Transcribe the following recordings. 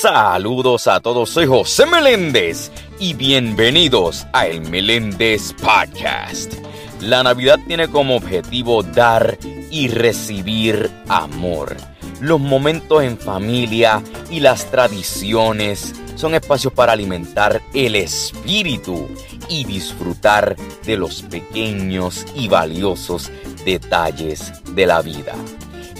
Saludos a todos, soy José Meléndez y bienvenidos a el Meléndez Podcast. La Navidad tiene como objetivo dar y recibir amor. Los momentos en familia y las tradiciones son espacios para alimentar el espíritu y disfrutar de los pequeños y valiosos detalles de la vida.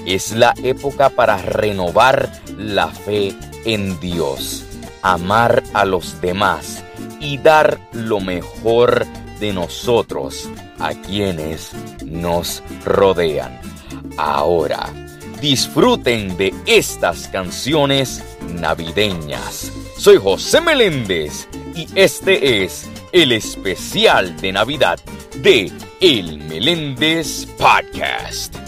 Es la época para renovar la fe en Dios, amar a los demás y dar lo mejor de nosotros a quienes nos rodean. Ahora, disfruten de estas canciones navideñas. Soy José Meléndez y este es el especial de Navidad de El Meléndez Podcast.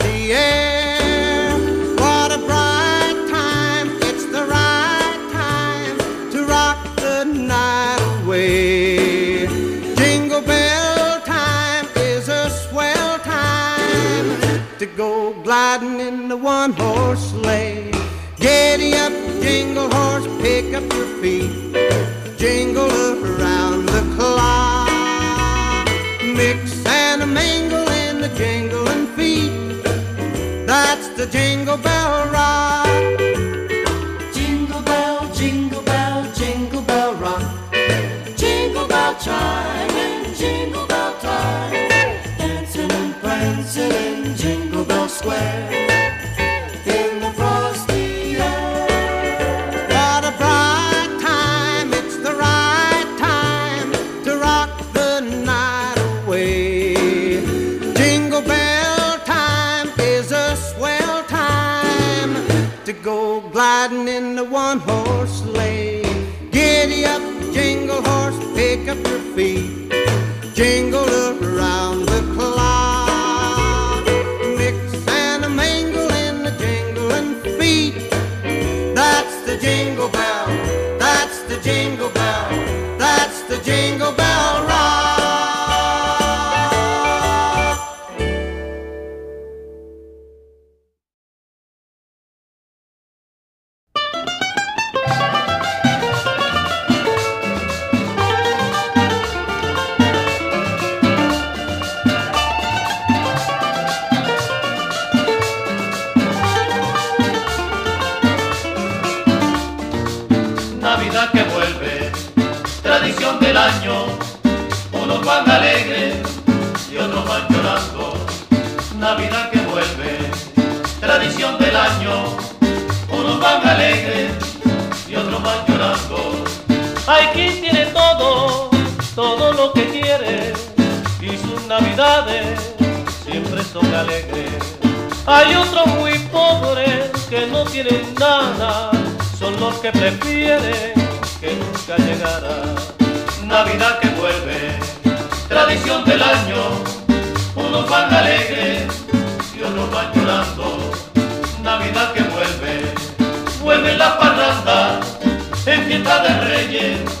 air. What a bright time. It's the right time to rock the night away. Jingle bell time is a swell time to go gliding in the one horse sleigh. Giddy up, jingle horse, pick up your feet. Jingle around the jingle bell rock. Que que nunca llegara. Navidad que vuelve, tradición del año, unos van alegres y otros van llorando. Navidad que vuelve, vuelven las parrandas, en fiesta de reyes,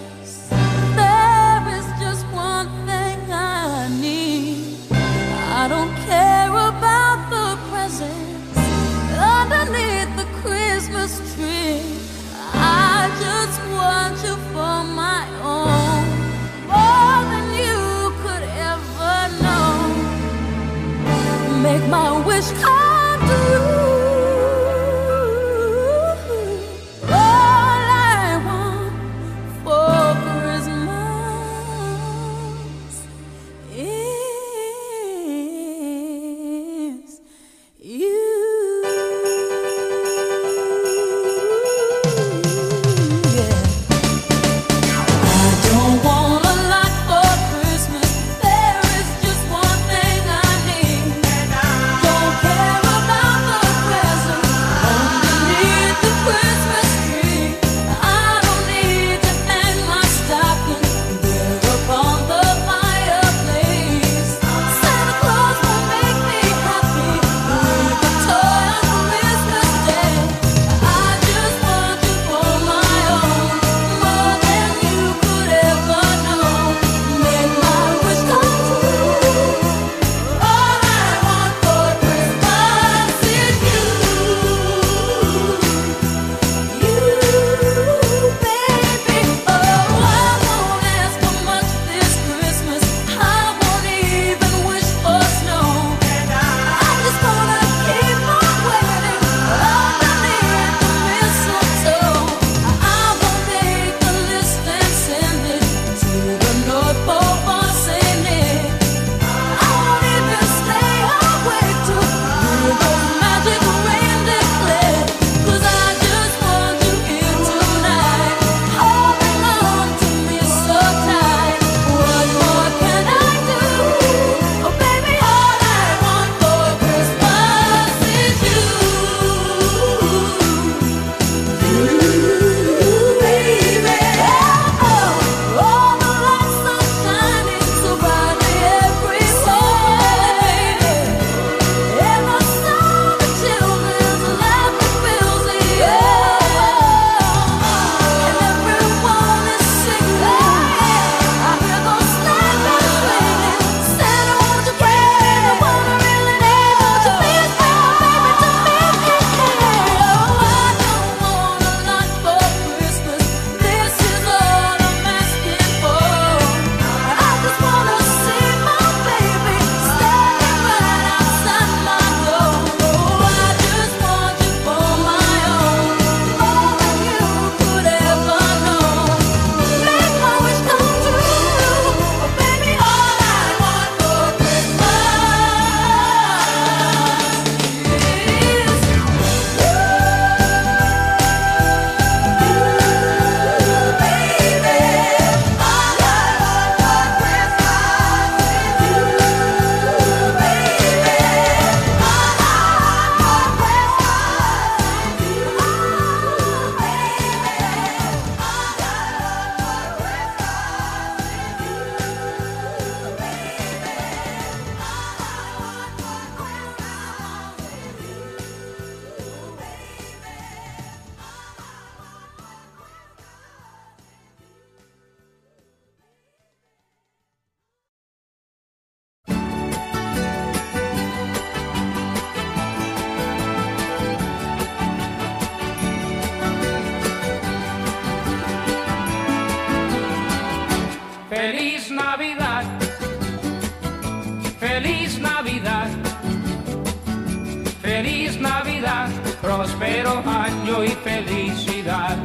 espero año y felicidad.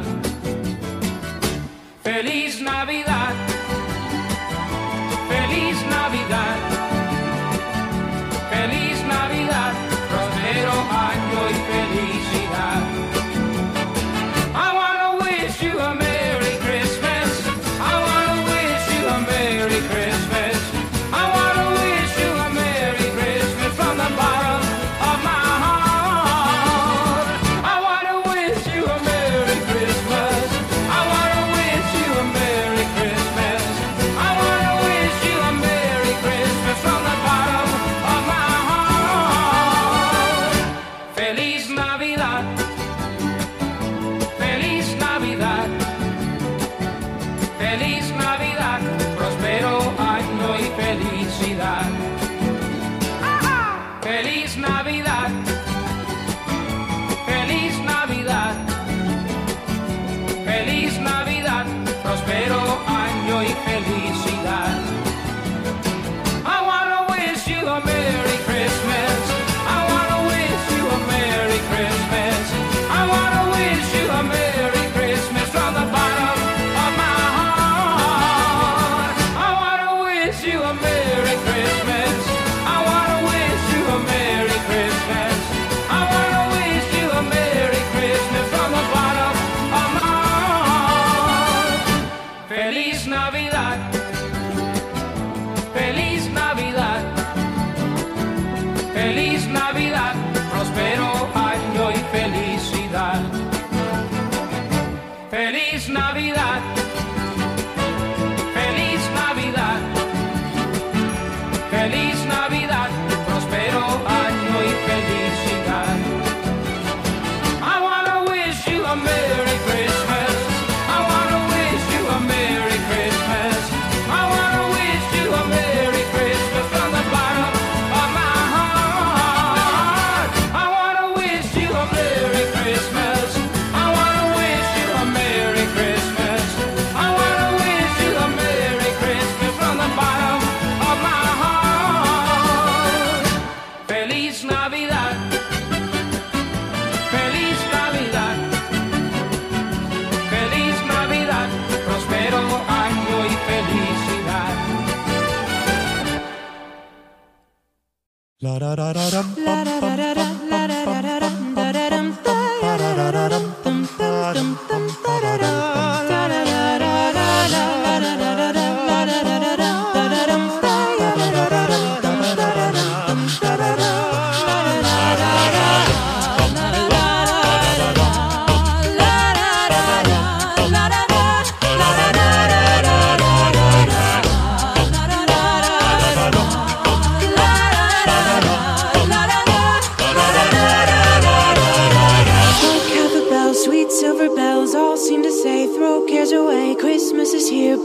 Feliz Navidad. infeliz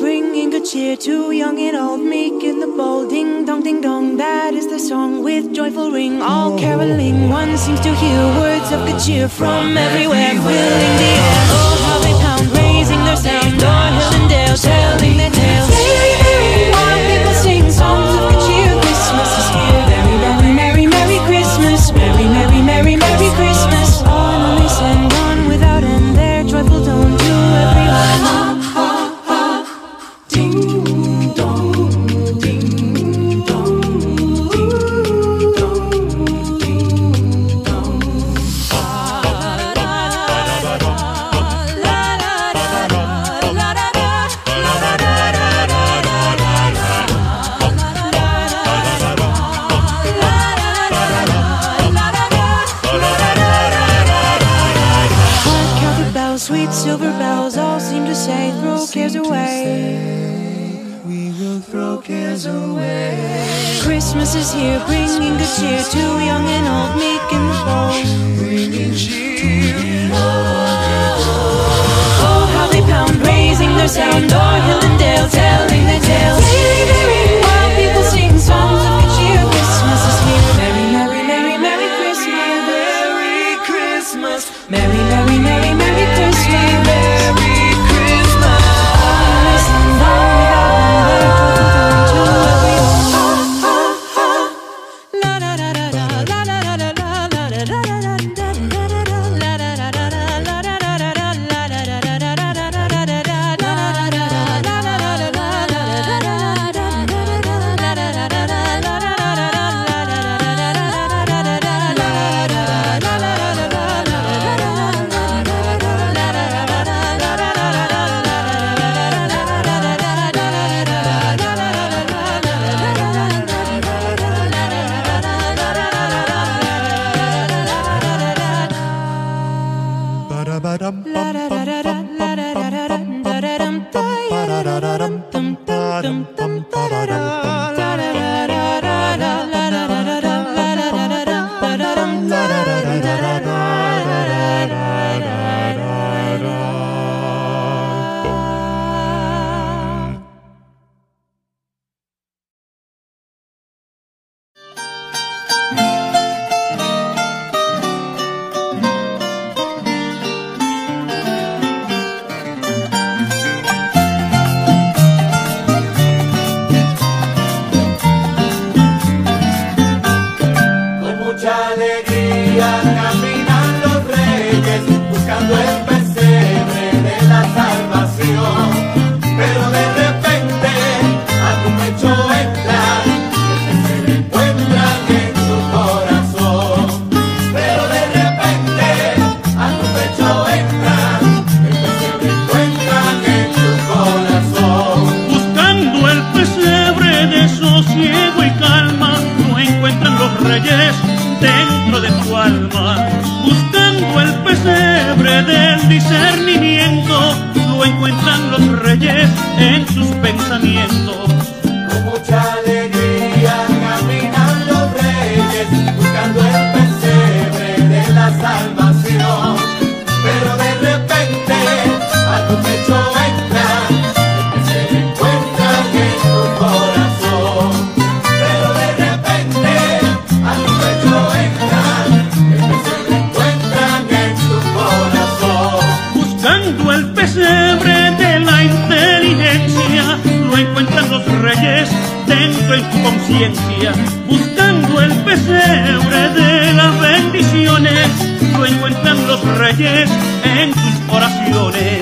Bringing good cheer to young and old, meek and the bold. Ding dong, ding dong, that is the song with joyful ring. All caroling, one seems to hear words of good cheer from everywhere. Filling the air, oh how they pound, raising their sound. on hill and dale, telling their tale. sweet silver bells all seem to say, throw cares away. We will throw cares away. Christmas is here, bringing good cheer to young and old, meek and the bold. Bringing cheer. Oh, how they pound, raising their sound, o'er hill and dale, telling their tales. corazones.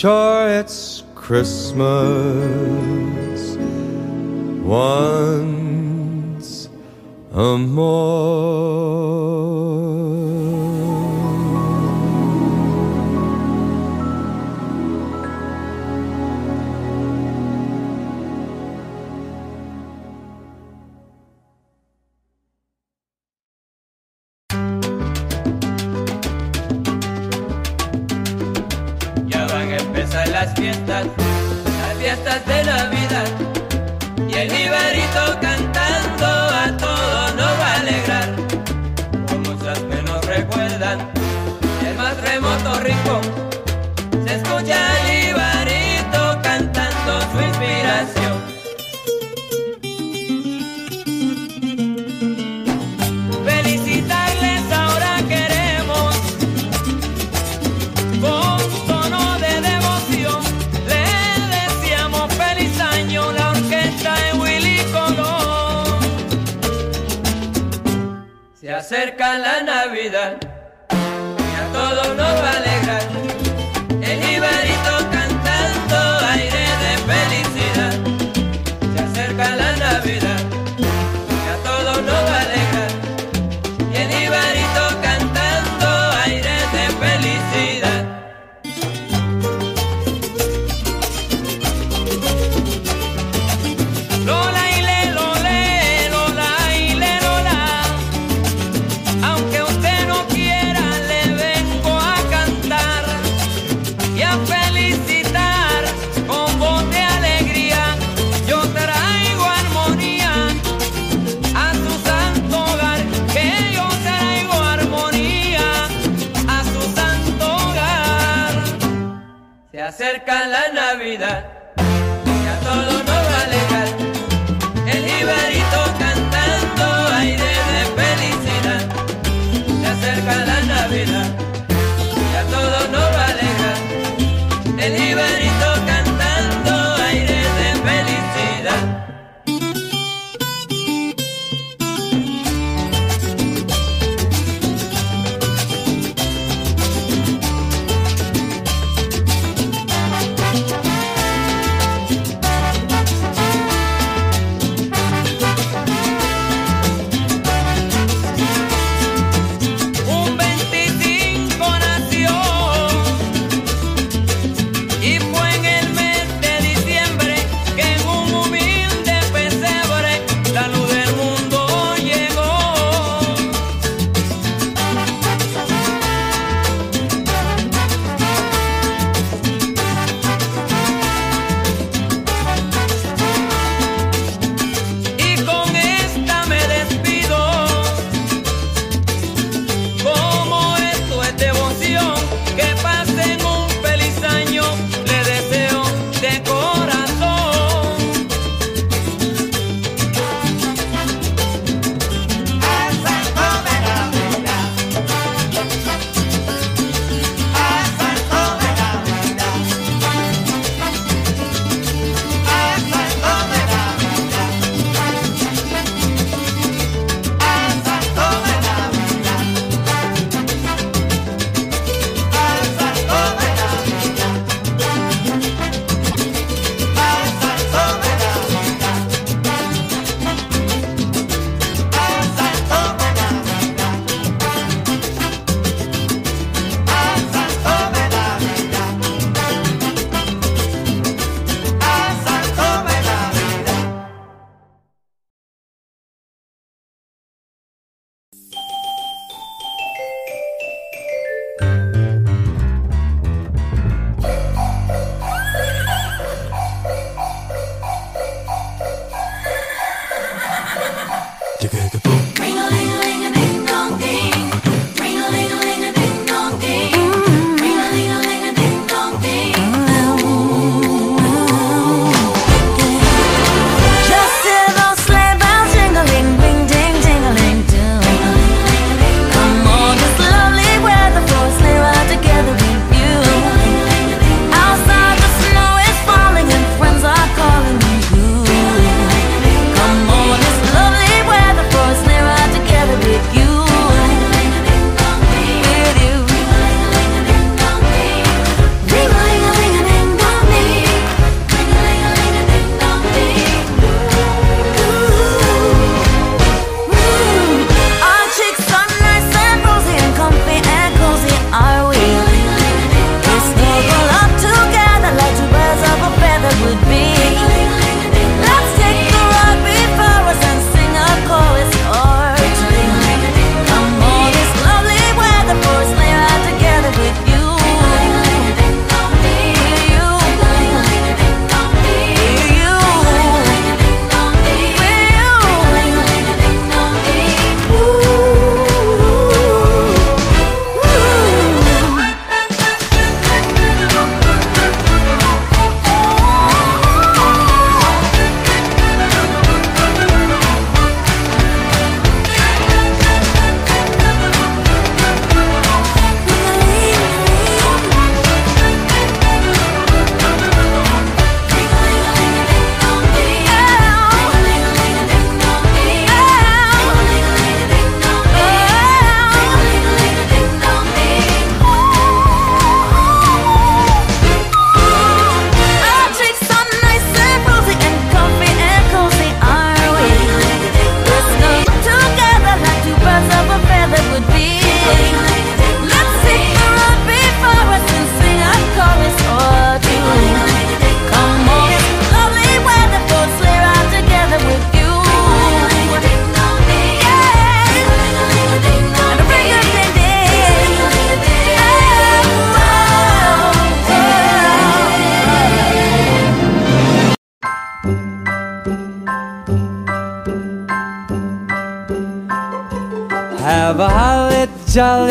Sure, it's Christmas once a more. Acerca la Navidad acerca la Navidad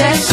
Se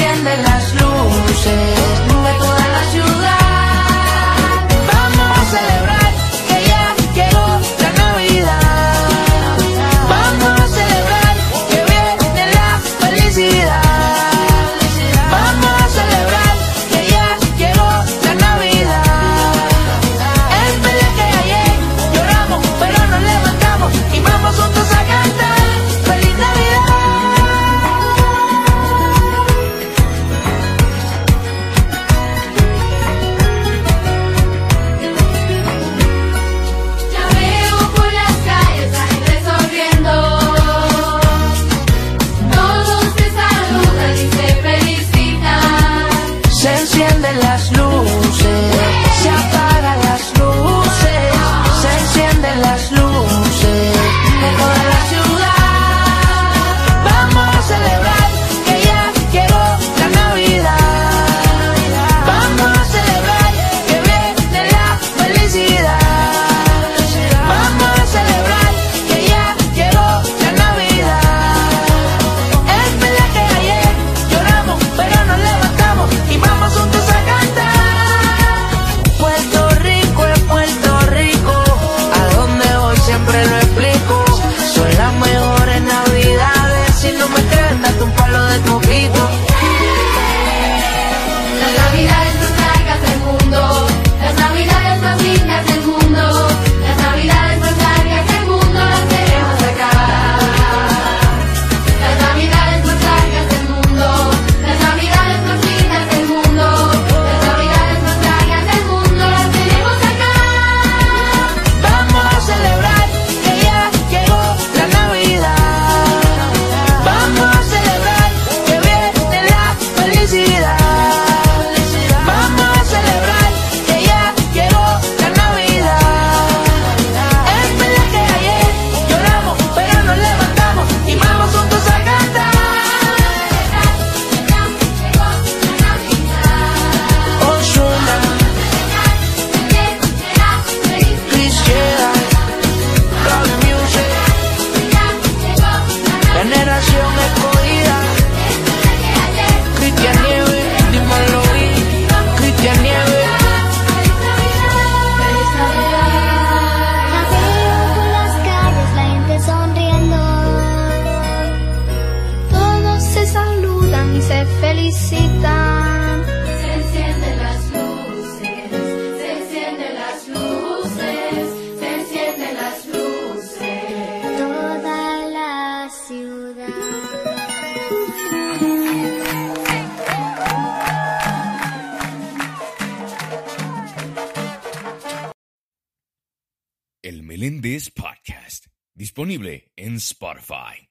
Spotify.